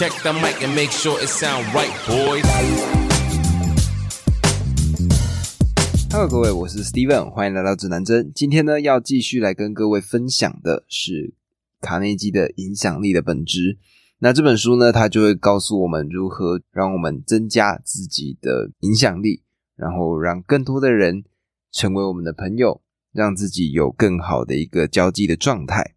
Check the mic and make sure it sound right, boys. Hello，各位，我是 Steven，欢迎来到指南针。今天呢，要继续来跟各位分享的是卡内基的影响力的本质。那这本书呢，它就会告诉我们如何让我们增加自己的影响力，然后让更多的人成为我们的朋友，让自己有更好的一个交际的状态。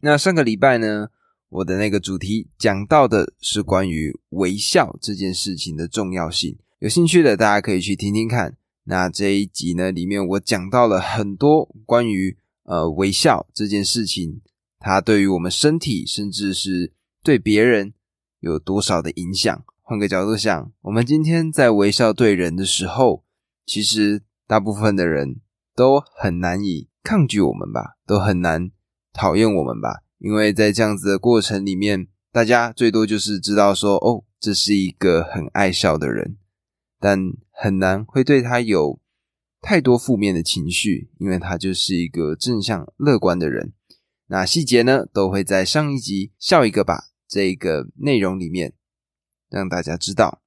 那上个礼拜呢，我的那个主题讲到的是关于微笑这件事情的重要性。有兴趣的大家可以去听听看。那这一集呢，里面我讲到了很多关于呃微笑这件事情，它对于我们身体，甚至是对别人有多少的影响。换个角度想，我们今天在微笑对人的时候，其实大部分的人都很难以抗拒我们吧，都很难讨厌我们吧，因为在这样子的过程里面，大家最多就是知道说，哦，这是一个很爱笑的人。但很难会对他有太多负面的情绪，因为他就是一个正向乐观的人。那细节呢，都会在上一集笑一个吧这个内容里面让大家知道。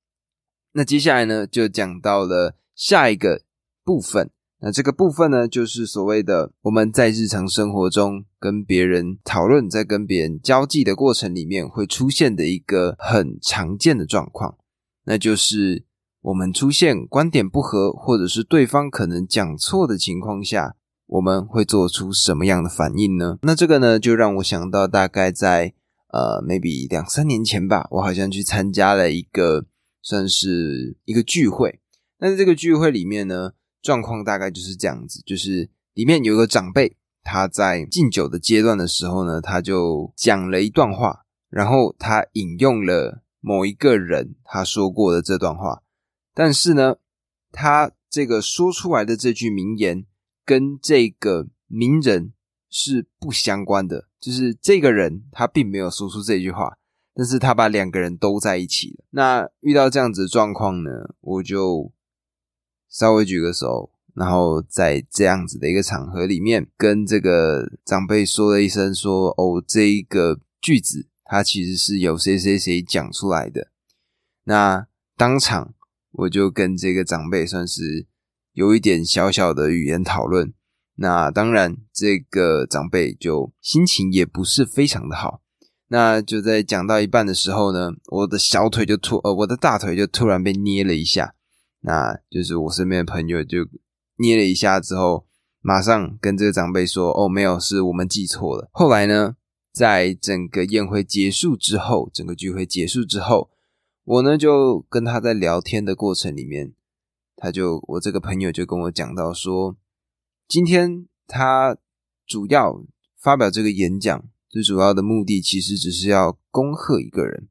那接下来呢，就讲到了下一个部分。那这个部分呢，就是所谓的我们在日常生活中跟别人讨论，在跟别人交际的过程里面会出现的一个很常见的状况，那就是。我们出现观点不合，或者是对方可能讲错的情况下，我们会做出什么样的反应呢？那这个呢，就让我想到大概在呃，maybe 两三年前吧，我好像去参加了一个算是一个聚会。那在这个聚会里面呢，状况大概就是这样子，就是里面有个长辈，他在敬酒的阶段的时候呢，他就讲了一段话，然后他引用了某一个人他说过的这段话。但是呢，他这个说出来的这句名言跟这个名人是不相关的，就是这个人他并没有说出这句话，但是他把两个人都在一起了。那遇到这样子的状况呢，我就稍微举个手，然后在这样子的一个场合里面，跟这个长辈说了一声，说：“哦，这一个句子，它其实是由谁谁谁讲出来的。”那当场。我就跟这个长辈算是有一点小小的语言讨论，那当然这个长辈就心情也不是非常的好。那就在讲到一半的时候呢，我的小腿就突呃我的大腿就突然被捏了一下，那就是我身边的朋友就捏了一下之后，马上跟这个长辈说：“哦，没有，是我们记错了。”后来呢，在整个宴会结束之后，整个聚会结束之后。我呢就跟他在聊天的过程里面，他就我这个朋友就跟我讲到说，今天他主要发表这个演讲，最主要的目的其实只是要恭贺一个人。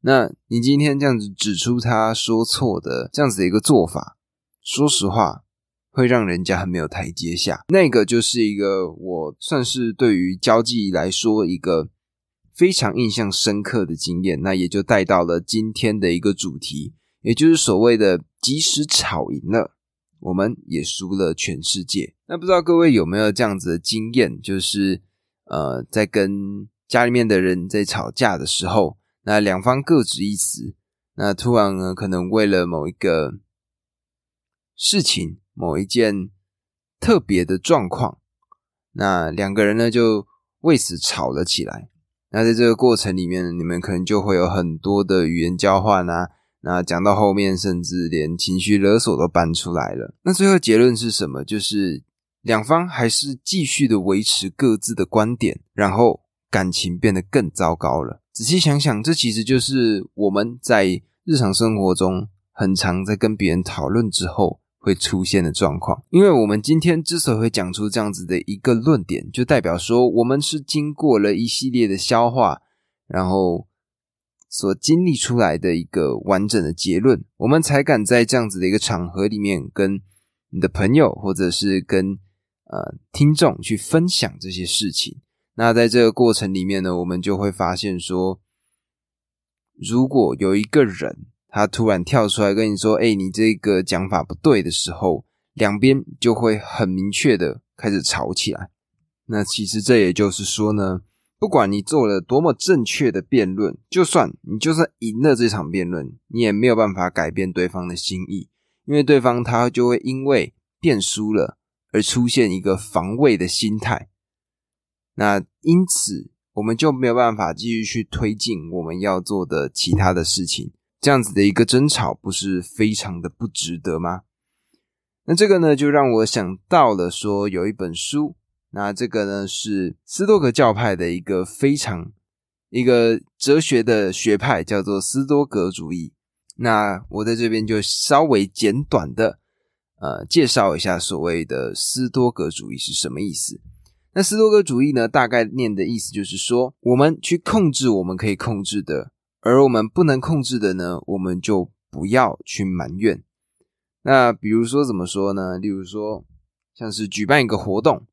那你今天这样子指出他说错的这样子的一个做法，说实话会让人家很没有台阶下。那个就是一个我算是对于交际来说一个。非常印象深刻的经验，那也就带到了今天的一个主题，也就是所谓的即使吵赢了，我们也输了全世界。那不知道各位有没有这样子的经验，就是呃，在跟家里面的人在吵架的时候，那两方各执一词，那突然呢，可能为了某一个事情、某一件特别的状况，那两个人呢就为此吵了起来。那在这个过程里面，你们可能就会有很多的语言交换啊。那讲到后面，甚至连情绪勒索都搬出来了。那最后结论是什么？就是两方还是继续的维持各自的观点，然后感情变得更糟糕了。仔细想想，这其实就是我们在日常生活中很常在跟别人讨论之后。会出现的状况，因为我们今天之所以会讲出这样子的一个论点，就代表说我们是经过了一系列的消化，然后所经历出来的一个完整的结论，我们才敢在这样子的一个场合里面跟你的朋友或者是跟呃听众去分享这些事情。那在这个过程里面呢，我们就会发现说，如果有一个人。他突然跳出来跟你说：“哎，你这个讲法不对”的时候，两边就会很明确的开始吵起来。那其实这也就是说呢，不管你做了多么正确的辩论，就算你就算赢了这场辩论，你也没有办法改变对方的心意，因为对方他就会因为辩输了而出现一个防卫的心态。那因此，我们就没有办法继续去推进我们要做的其他的事情。这样子的一个争吵，不是非常的不值得吗？那这个呢，就让我想到了说，有一本书。那这个呢是斯多格教派的一个非常一个哲学的学派，叫做斯多格主义。那我在这边就稍微简短的呃介绍一下所谓的斯多格主义是什么意思。那斯多格主义呢，大概念的意思就是说，我们去控制我们可以控制的，而我们不能控制的呢，我们就不要去埋怨。那比如说怎么说呢？例如说，像是举办一个活动。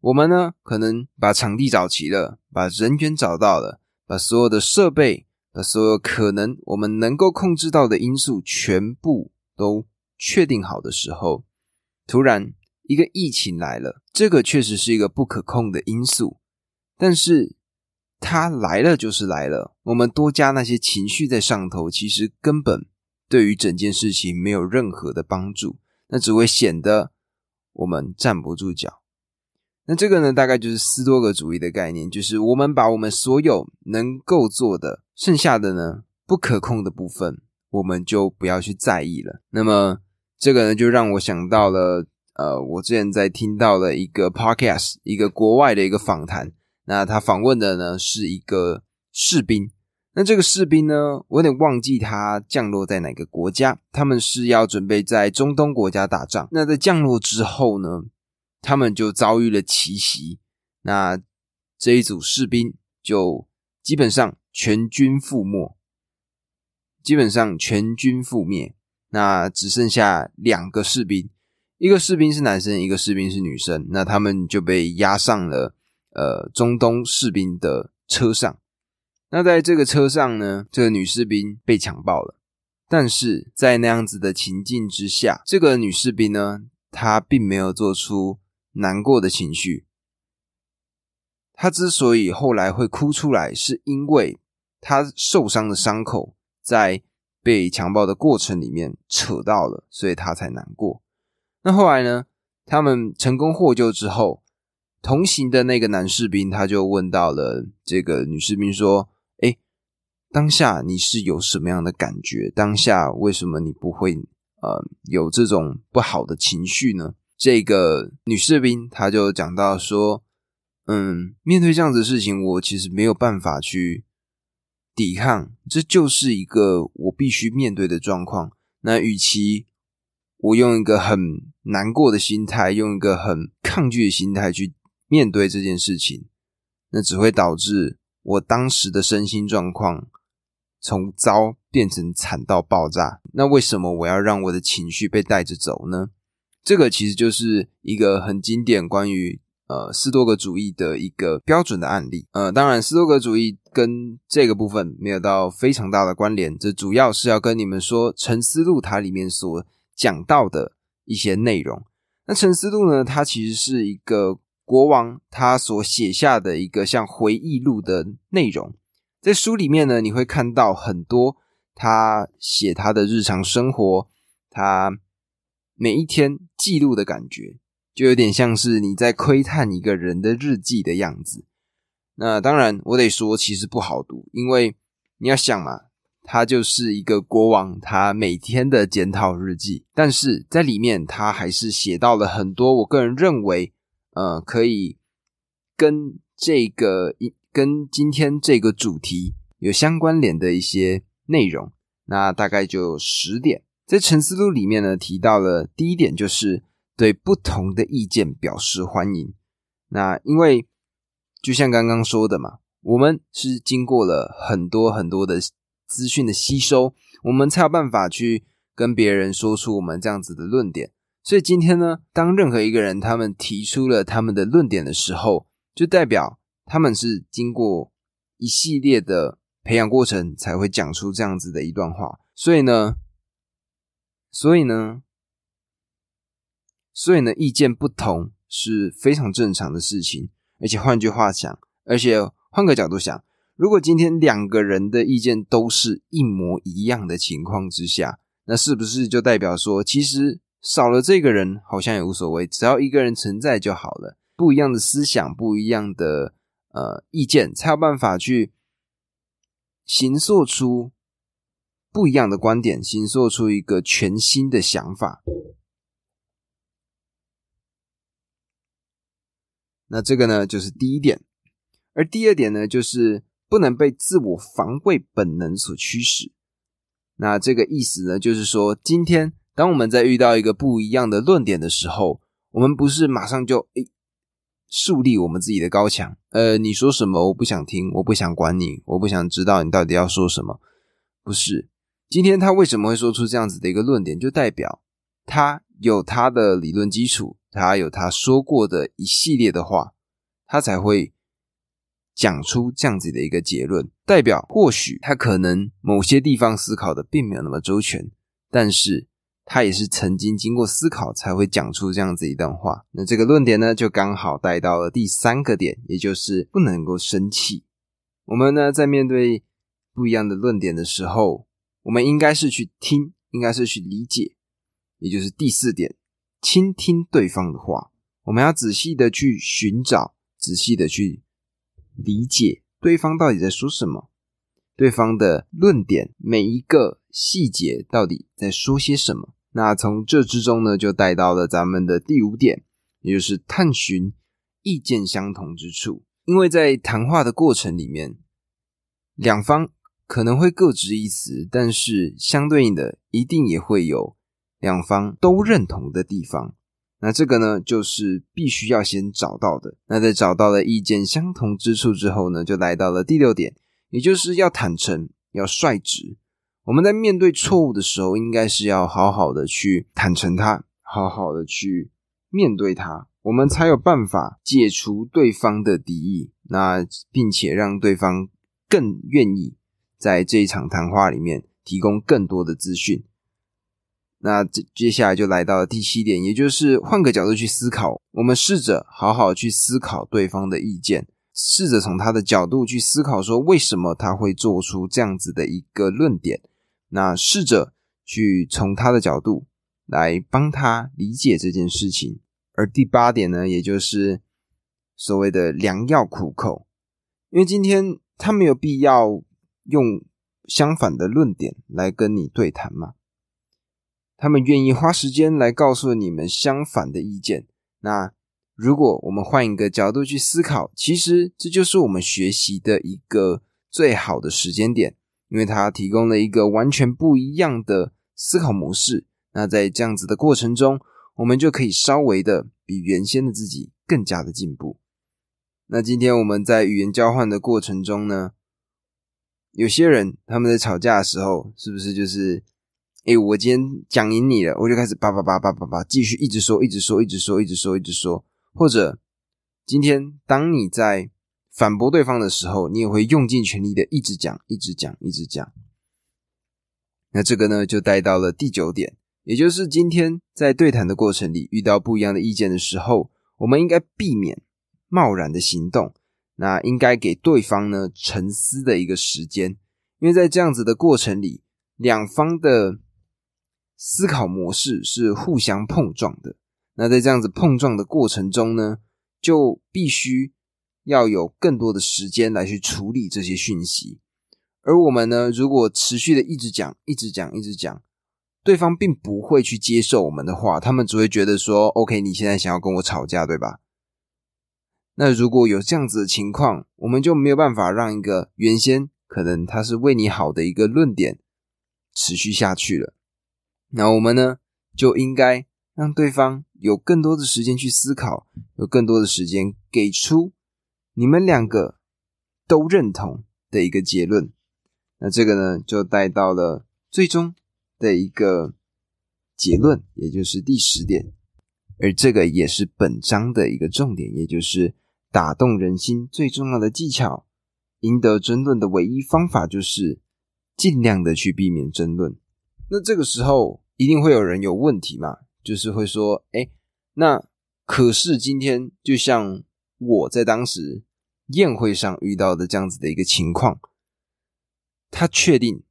我们呢，可能把场地找齐了，把人员找到了，把所有的设备，把所有可能我们能够控制到的因素全部都确定好的时候，突然一个疫情来了，这个确实是一个不可控的因素，但是它来了就是来了，我们多加那些情绪在上头，其实根本对于整件事情没有任何的帮助，那只会显得我们站不住脚。那这个呢，大概就是斯多格主义的概念，就是我们把我们所有能够做的，剩下的呢不可控的部分，我们就不要去在意了。那么这个呢，就让我想到了，呃，我之前在听到了一个 podcast，一个国外的一个访谈，那他访问的呢是一个士兵，那这个士兵呢，我有点忘记他降落在哪个国家，他们是要准备在中东国家打仗，那在降落之后呢？他们就遭遇了奇袭，那这一组士兵就基本上全军覆没，基本上全军覆灭。那只剩下两个士兵，一个士兵是男生，一个士兵是女生。那他们就被押上了呃中东士兵的车上。那在这个车上呢，这个女士兵被强暴了，但是在那样子的情境之下，这个女士兵呢，她并没有做出。难过的情绪，他之所以后来会哭出来，是因为他受伤的伤口在被强暴的过程里面扯到了，所以他才难过。那后来呢？他们成功获救之后，同行的那个男士兵他就问到了这个女士兵说：“哎，当下你是有什么样的感觉？当下为什么你不会呃有这种不好的情绪呢？”这个女士兵，她就讲到说：“嗯，面对这样子的事情，我其实没有办法去抵抗，这就是一个我必须面对的状况。那与其我用一个很难过的心态，用一个很抗拒的心态去面对这件事情，那只会导致我当时的身心状况从糟变成惨到爆炸。那为什么我要让我的情绪被带着走呢？”这个其实就是一个很经典关于呃斯多格主义的一个标准的案例。呃，当然斯多格主义跟这个部分没有到非常大的关联，这主要是要跟你们说《沉思录》它里面所讲到的一些内容。那《沉思录》呢，它其实是一个国王他所写下的一个像回忆录的内容。在书里面呢，你会看到很多他写他的日常生活，他。每一天记录的感觉，就有点像是你在窥探一个人的日记的样子。那当然，我得说，其实不好读，因为你要想嘛，他就是一个国王，他每天的检讨日记，但是在里面，他还是写到了很多我个人认为，呃，可以跟这个一跟今天这个主题有相关联的一些内容。那大概就十点。在陈思录里面呢，提到了第一点，就是对不同的意见表示欢迎。那因为就像刚刚说的嘛，我们是经过了很多很多的资讯的吸收，我们才有办法去跟别人说出我们这样子的论点。所以今天呢，当任何一个人他们提出了他们的论点的时候，就代表他们是经过一系列的培养过程才会讲出这样子的一段话。所以呢。所以呢，所以呢，意见不同是非常正常的事情。而且换句话讲，而且换个角度想，如果今天两个人的意见都是一模一样的情况之下，那是不是就代表说，其实少了这个人好像也无所谓，只要一个人存在就好了？不一样的思想，不一样的呃意见，才有办法去形塑出不一样的观点，形塑出一个全新的想法。那这个呢，就是第一点。而第二点呢，就是不能被自我防卫本能所驱使。那这个意思呢，就是说，今天当我们在遇到一个不一样的论点的时候，我们不是马上就诶树立我们自己的高墙。呃，你说什么我不想听，我不想管你，我不想知道你到底要说什么。不是，今天他为什么会说出这样子的一个论点，就代表他有他的理论基础。他有他说过的一系列的话，他才会讲出这样子的一个结论。代表或许他可能某些地方思考的并没有那么周全，但是他也是曾经经过思考才会讲出这样子一段话。那这个论点呢，就刚好带到了第三个点，也就是不能够生气。我们呢，在面对不一样的论点的时候，我们应该是去听，应该是去理解，也就是第四点。倾听对方的话，我们要仔细的去寻找，仔细的去理解对方到底在说什么，对方的论点每一个细节到底在说些什么。那从这之中呢，就带到了咱们的第五点，也就是探寻意见相同之处。因为在谈话的过程里面，两方可能会各执一词，但是相对应的，一定也会有。两方都认同的地方，那这个呢，就是必须要先找到的。那在找到了意见相同之处之后呢，就来到了第六点，也就是要坦诚，要率直。我们在面对错误的时候，应该是要好好的去坦诚它，好好的去面对它，我们才有办法解除对方的敌意，那并且让对方更愿意在这一场谈话里面提供更多的资讯。那接接下来就来到了第七点，也就是换个角度去思考。我们试着好好去思考对方的意见，试着从他的角度去思考，说为什么他会做出这样子的一个论点。那试着去从他的角度来帮他理解这件事情。而第八点呢，也就是所谓的良药苦口，因为今天他没有必要用相反的论点来跟你对谈嘛。他们愿意花时间来告诉你们相反的意见。那如果我们换一个角度去思考，其实这就是我们学习的一个最好的时间点，因为它提供了一个完全不一样的思考模式。那在这样子的过程中，我们就可以稍微的比原先的自己更加的进步。那今天我们在语言交换的过程中呢，有些人他们在吵架的时候，是不是就是？哎，我今天讲赢你了，我就开始叭叭叭叭叭叭，继续一直说，一直说，一直说，一直说，一直说。或者今天当你在反驳对方的时候，你也会用尽全力的一直讲，一直讲，一直讲。那这个呢，就带到了第九点，也就是今天在对谈的过程里遇到不一样的意见的时候，我们应该避免贸然的行动，那应该给对方呢沉思的一个时间，因为在这样子的过程里，两方的。思考模式是互相碰撞的。那在这样子碰撞的过程中呢，就必须要有更多的时间来去处理这些讯息。而我们呢，如果持续的一直讲、一直讲、一直讲，对方并不会去接受我们的话，他们只会觉得说：“OK，你现在想要跟我吵架，对吧？”那如果有这样子的情况，我们就没有办法让一个原先可能他是为你好的一个论点持续下去了。那我们呢，就应该让对方有更多的时间去思考，有更多的时间给出你们两个都认同的一个结论。那这个呢，就带到了最终的一个结论，也就是第十点。而这个也是本章的一个重点，也就是打动人心最重要的技巧。赢得争论的唯一方法，就是尽量的去避免争论。那这个时候一定会有人有问题嘛？就是会说，哎，那可是今天就像我在当时宴会上遇到的这样子的一个情况，他确定，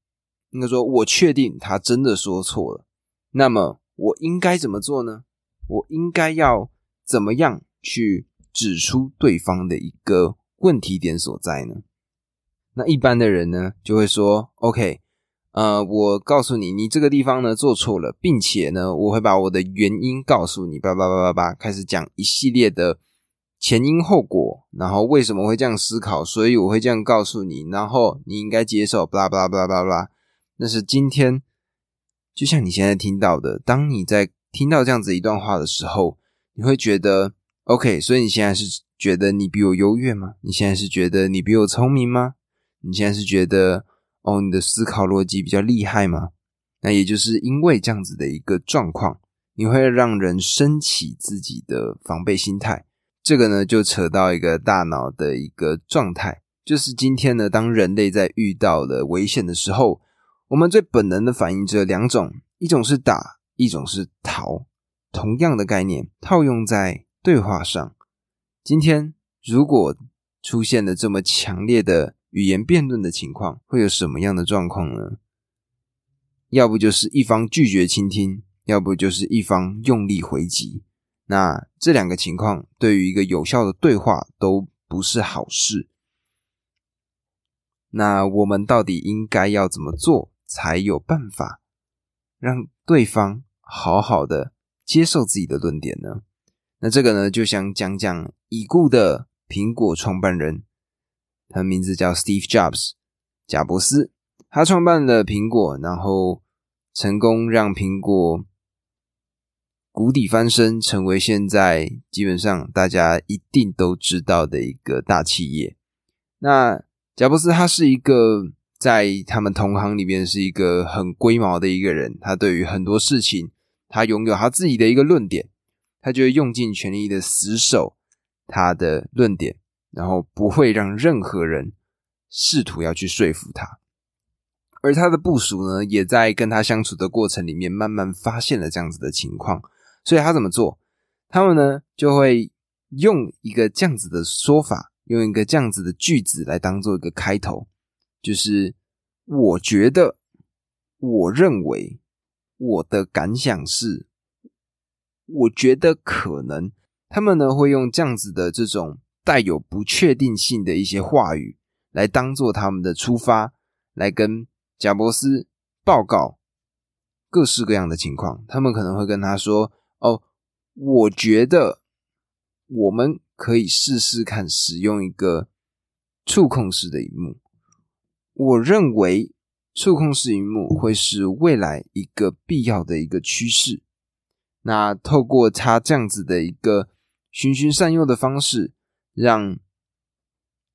应该说，我确定他真的说错了。那么，我应该怎么做呢？我应该要怎么样去指出对方的一个问题点所在呢？那一般的人呢，就会说：“OK，呃，我告诉你，你这个地方呢做错了，并且呢，我会把我的原因告诉你，叭叭叭叭叭，开始讲一系列的。”前因后果，然后为什么会这样思考？所以我会这样告诉你，然后你应该接受，巴拉巴拉巴拉巴拉。那是今天，就像你现在听到的，当你在听到这样子一段话的时候，你会觉得 OK。所以你现在是觉得你比我优越吗？你现在是觉得你比我聪明吗？你现在是觉得哦，你的思考逻辑比较厉害吗？那也就是因为这样子的一个状况，你会让人升起自己的防备心态。这个呢，就扯到一个大脑的一个状态，就是今天呢，当人类在遇到了危险的时候，我们最本能的反应只有两种，一种是打，一种是逃。同样的概念套用在对话上，今天如果出现了这么强烈的语言辩论的情况，会有什么样的状况呢？要不就是一方拒绝倾听，要不就是一方用力回击。那这两个情况对于一个有效的对话都不是好事。那我们到底应该要怎么做才有办法让对方好好的接受自己的论点呢？那这个呢，就想讲讲已故的苹果创办人，他的名字叫 Steve Jobs，贾伯斯，他创办了苹果，然后成功让苹果。谷底翻身，成为现在基本上大家一定都知道的一个大企业。那贾伯斯他是一个在他们同行里面是一个很龟毛的一个人，他对于很多事情，他拥有他自己的一个论点，他就会用尽全力的死守他的论点，然后不会让任何人试图要去说服他。而他的部署呢，也在跟他相处的过程里面，慢慢发现了这样子的情况。所以他怎么做？他们呢就会用一个这样子的说法，用一个这样子的句子来当做一个开头，就是我觉得、我认为、我的感想是，我觉得可能，他们呢会用这样子的这种带有不确定性的一些话语来当做他们的出发，来跟贾伯斯报告各式各样的情况。他们可能会跟他说。哦，我觉得我们可以试试看使用一个触控式的荧幕。我认为触控式荧幕会是未来一个必要的一个趋势。那透过他这样子的一个循循善诱的方式，让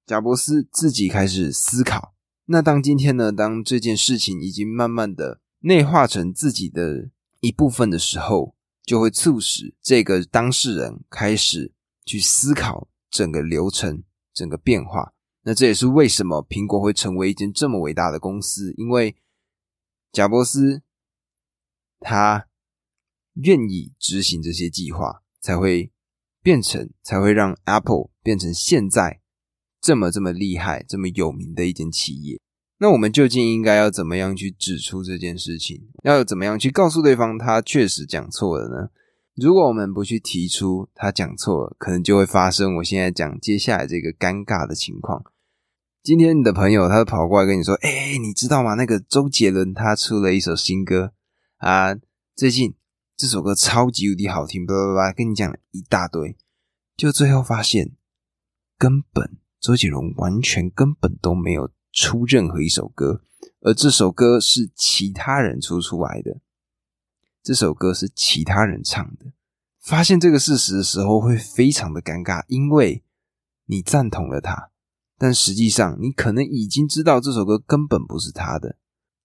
贾伯斯自己开始思考。那当今天呢，当这件事情已经慢慢的内化成自己的一部分的时候。就会促使这个当事人开始去思考整个流程、整个变化。那这也是为什么苹果会成为一间这么伟大的公司，因为贾伯斯他愿意执行这些计划，才会变成，才会让 Apple 变成现在这么这么厉害、这么有名的一间企业。那我们究竟应该要怎么样去指出这件事情？要怎么样去告诉对方他确实讲错了呢？如果我们不去提出他讲错了，可能就会发生我现在讲接下来这个尴尬的情况。今天你的朋友他跑过来跟你说：“哎，你知道吗？那个周杰伦他出了一首新歌啊，最近这首歌超级无敌好听，叭叭叭，跟你讲了一大堆，就最后发现根本周杰伦完全根本都没有。”出任何一首歌，而这首歌是其他人出出来的，这首歌是其他人唱的。发现这个事实的时候，会非常的尴尬，因为你赞同了他，但实际上你可能已经知道这首歌根本不是他的。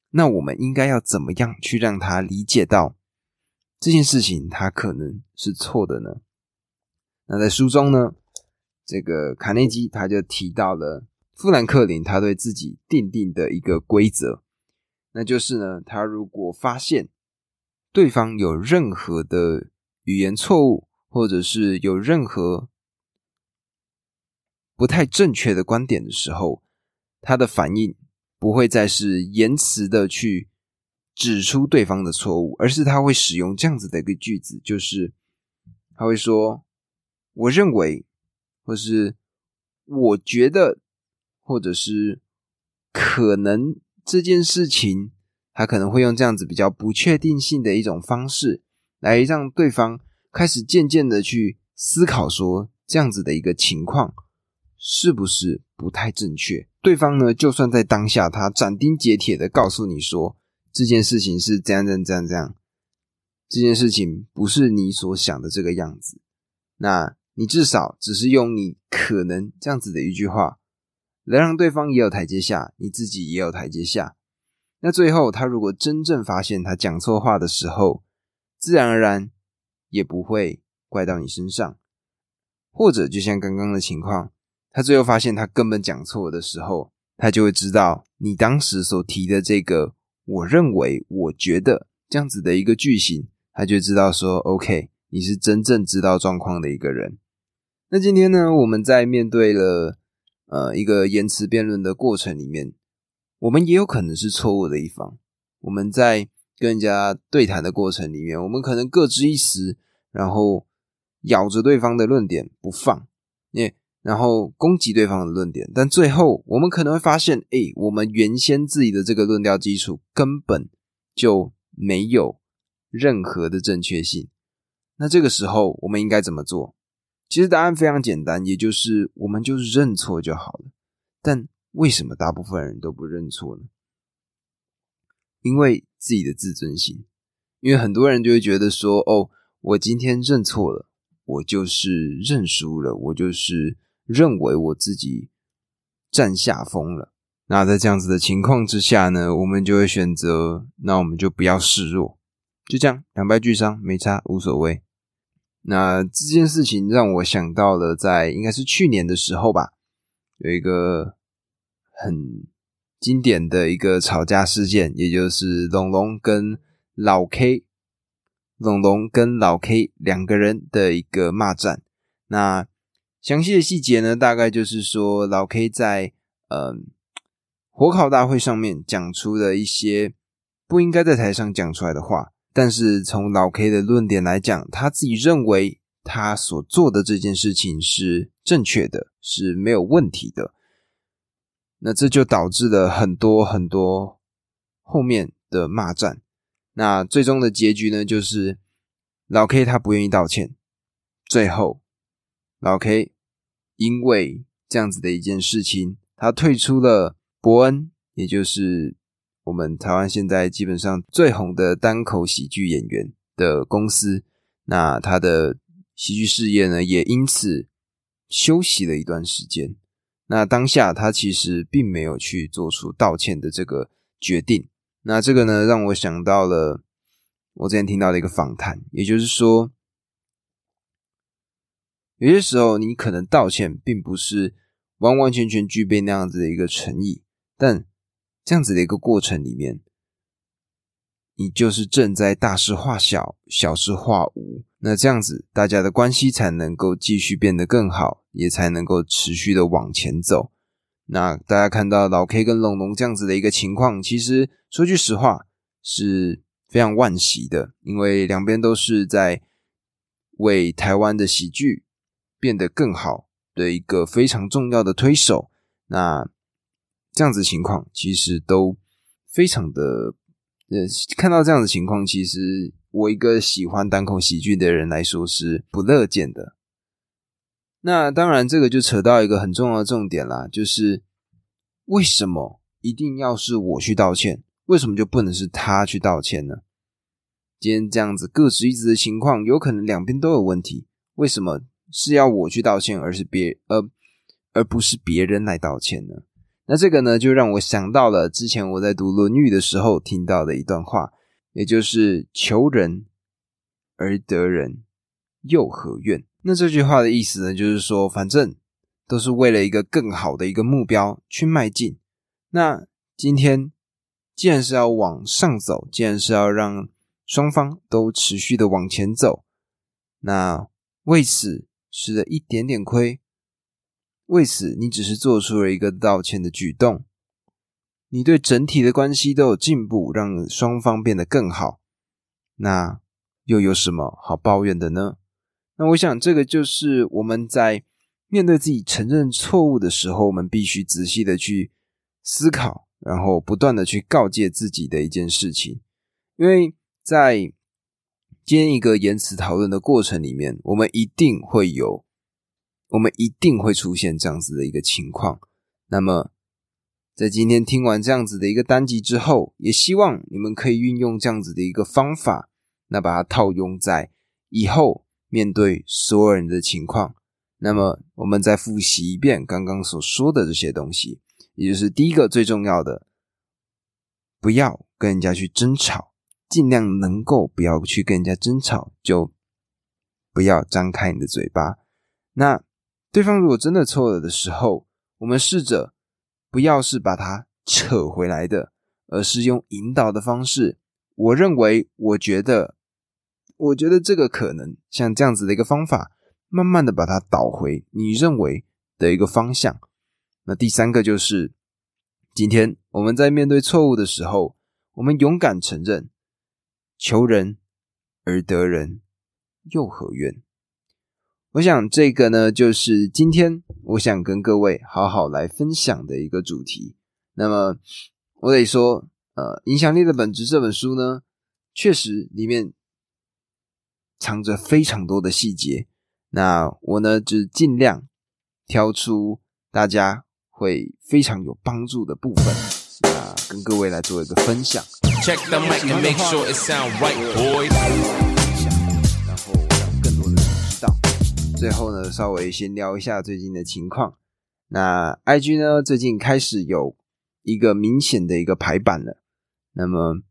那我们应该要怎么样去让他理解到这件事情他可能是错的呢？那在书中呢，这个卡内基他就提到了。富兰克林他对自己定定的一个规则，那就是呢，他如果发现对方有任何的语言错误，或者是有任何不太正确的观点的时候，他的反应不会再是言辞的去指出对方的错误，而是他会使用这样子的一个句子，就是他会说：“我认为，或是我觉得，或者是可能这件事情。”他可能会用这样子比较不确定性的一种方式，来让对方开始渐渐的去思考，说这样子的一个情况是不是不太正确？对方呢，就算在当下他斩钉截铁的告诉你说这件事情是这样这样这样这样，这件事情不是你所想的这个样子，那你至少只是用你可能这样子的一句话，来让对方也有台阶下，你自己也有台阶下。那最后，他如果真正发现他讲错话的时候，自然而然也不会怪到你身上。或者就像刚刚的情况，他最后发现他根本讲错的时候，他就会知道你当时所提的这个“我认为”“我觉得”这样子的一个句型，他就知道说：“OK，你是真正知道状况的一个人。”那今天呢，我们在面对了呃一个言辞辩论的过程里面。我们也有可能是错误的一方。我们在跟人家对谈的过程里面，我们可能各执一词，然后咬着对方的论点不放，因为，然后攻击对方的论点。但最后，我们可能会发现，哎，我们原先自己的这个论调基础根本就没有任何的正确性。那这个时候，我们应该怎么做？其实答案非常简单，也就是我们就认错就好了。但为什么大部分人都不认错呢？因为自己的自尊心。因为很多人就会觉得说：“哦，我今天认错了，我就是认输了，我就是认为我自己占下风了。”那在这样子的情况之下呢，我们就会选择，那我们就不要示弱，就这样两败俱伤，没差，无所谓。那这件事情让我想到了，在应该是去年的时候吧，有一个。很经典的一个吵架事件，也就是龙龙跟老 K，龙龙跟老 K 两个人的一个骂战。那详细的细节呢，大概就是说老 K 在嗯火烤大会上面讲出了一些不应该在台上讲出来的话，但是从老 K 的论点来讲，他自己认为他所做的这件事情是正确的，是没有问题的。那这就导致了很多很多后面的骂战。那最终的结局呢，就是老 K 他不愿意道歉。最后，老 K 因为这样子的一件事情，他退出了伯恩，也就是我们台湾现在基本上最红的单口喜剧演员的公司。那他的喜剧事业呢，也因此休息了一段时间。那当下他其实并没有去做出道歉的这个决定。那这个呢，让我想到了我之前听到的一个访谈，也就是说，有些时候你可能道歉并不是完完全全具备那样子的一个诚意，但这样子的一个过程里面，你就是正在大事化小，小事化无。那这样子，大家的关系才能够继续变得更好，也才能够持续的往前走。那大家看到老 K 跟龙龙这样子的一个情况，其实说句实话是非常惋惜的，因为两边都是在为台湾的喜剧变得更好的一个非常重要的推手。那这样子情况其实都非常的，呃，看到这样的情况，其实。我一个喜欢单口喜剧的人来说是不乐见的。那当然，这个就扯到一个很重要的重点啦，就是为什么一定要是我去道歉？为什么就不能是他去道歉呢？今天这样子各执一词的情况，有可能两边都有问题。为什么是要我去道歉，而是别呃，而不是别人来道歉呢？那这个呢，就让我想到了之前我在读《论语》的时候听到的一段话。也就是求人而得人，又何怨？那这句话的意思呢，就是说，反正都是为了一个更好的一个目标去迈进。那今天既然是要往上走，既然是要让双方都持续的往前走，那为此吃了一点点亏，为此你只是做出了一个道歉的举动，你对整体的关系都有进步，让双方变得更好，那又有什么好抱怨的呢？那我想，这个就是我们在面对自己承认错误的时候，我们必须仔细的去思考，然后不断的去告诫自己的一件事情。因为在今天一个言辞讨论的过程里面，我们一定会有，我们一定会出现这样子的一个情况。那么，在今天听完这样子的一个单集之后，也希望你们可以运用这样子的一个方法，那把它套用在以后。面对所有人的情况，那么我们再复习一遍刚刚所说的这些东西，也就是第一个最重要的，不要跟人家去争吵，尽量能够不要去跟人家争吵，就不要张开你的嘴巴。那对方如果真的错了的时候，我们试着不要是把它扯回来的，而是用引导的方式。我认为，我觉得。我觉得这个可能像这样子的一个方法，慢慢的把它导回你认为的一个方向。那第三个就是，今天我们在面对错误的时候，我们勇敢承认，求人而得人，又何怨？我想这个呢，就是今天我想跟各位好好来分享的一个主题。那么我得说，呃，影响力的本质这本书呢，确实里面。藏着非常多的细节，那我呢，就尽量挑出大家会非常有帮助的部分，啊跟各位来做一个分享。然后让更多的人知道。最后呢，稍微先聊一下最近的情况。那 IG 呢，最近开始有一个明显的一个排版了。那么。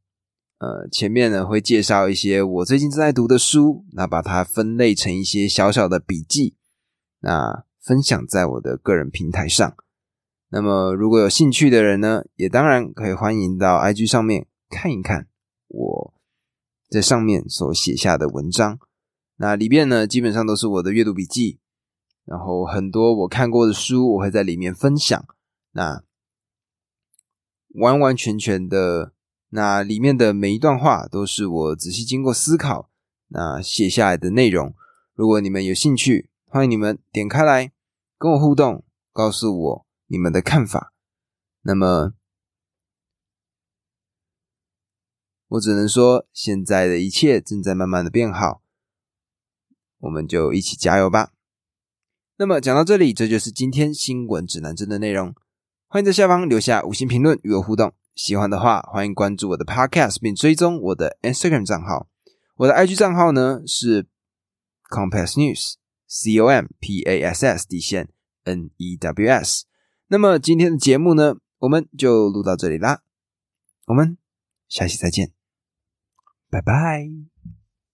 呃，前面呢会介绍一些我最近正在读的书，那把它分类成一些小小的笔记，那分享在我的个人平台上。那么如果有兴趣的人呢，也当然可以欢迎到 IG 上面看一看我在上面所写下的文章。那里面呢，基本上都是我的阅读笔记，然后很多我看过的书，我会在里面分享。那完完全全的。那里面的每一段话都是我仔细经过思考，那写下来的内容。如果你们有兴趣，欢迎你们点开来跟我互动，告诉我你们的看法。那么，我只能说，现在的一切正在慢慢的变好，我们就一起加油吧。那么讲到这里，这就是今天新闻指南针的内容。欢迎在下方留下五星评论与我互动。喜欢的话，欢迎关注我的 Podcast，并追踪我的 Instagram 账号。我的 IG 账号呢是 Compass News，C O M P A S S 底线 N E W S。那么今天的节目呢，我们就录到这里啦。我们下期再见，拜拜。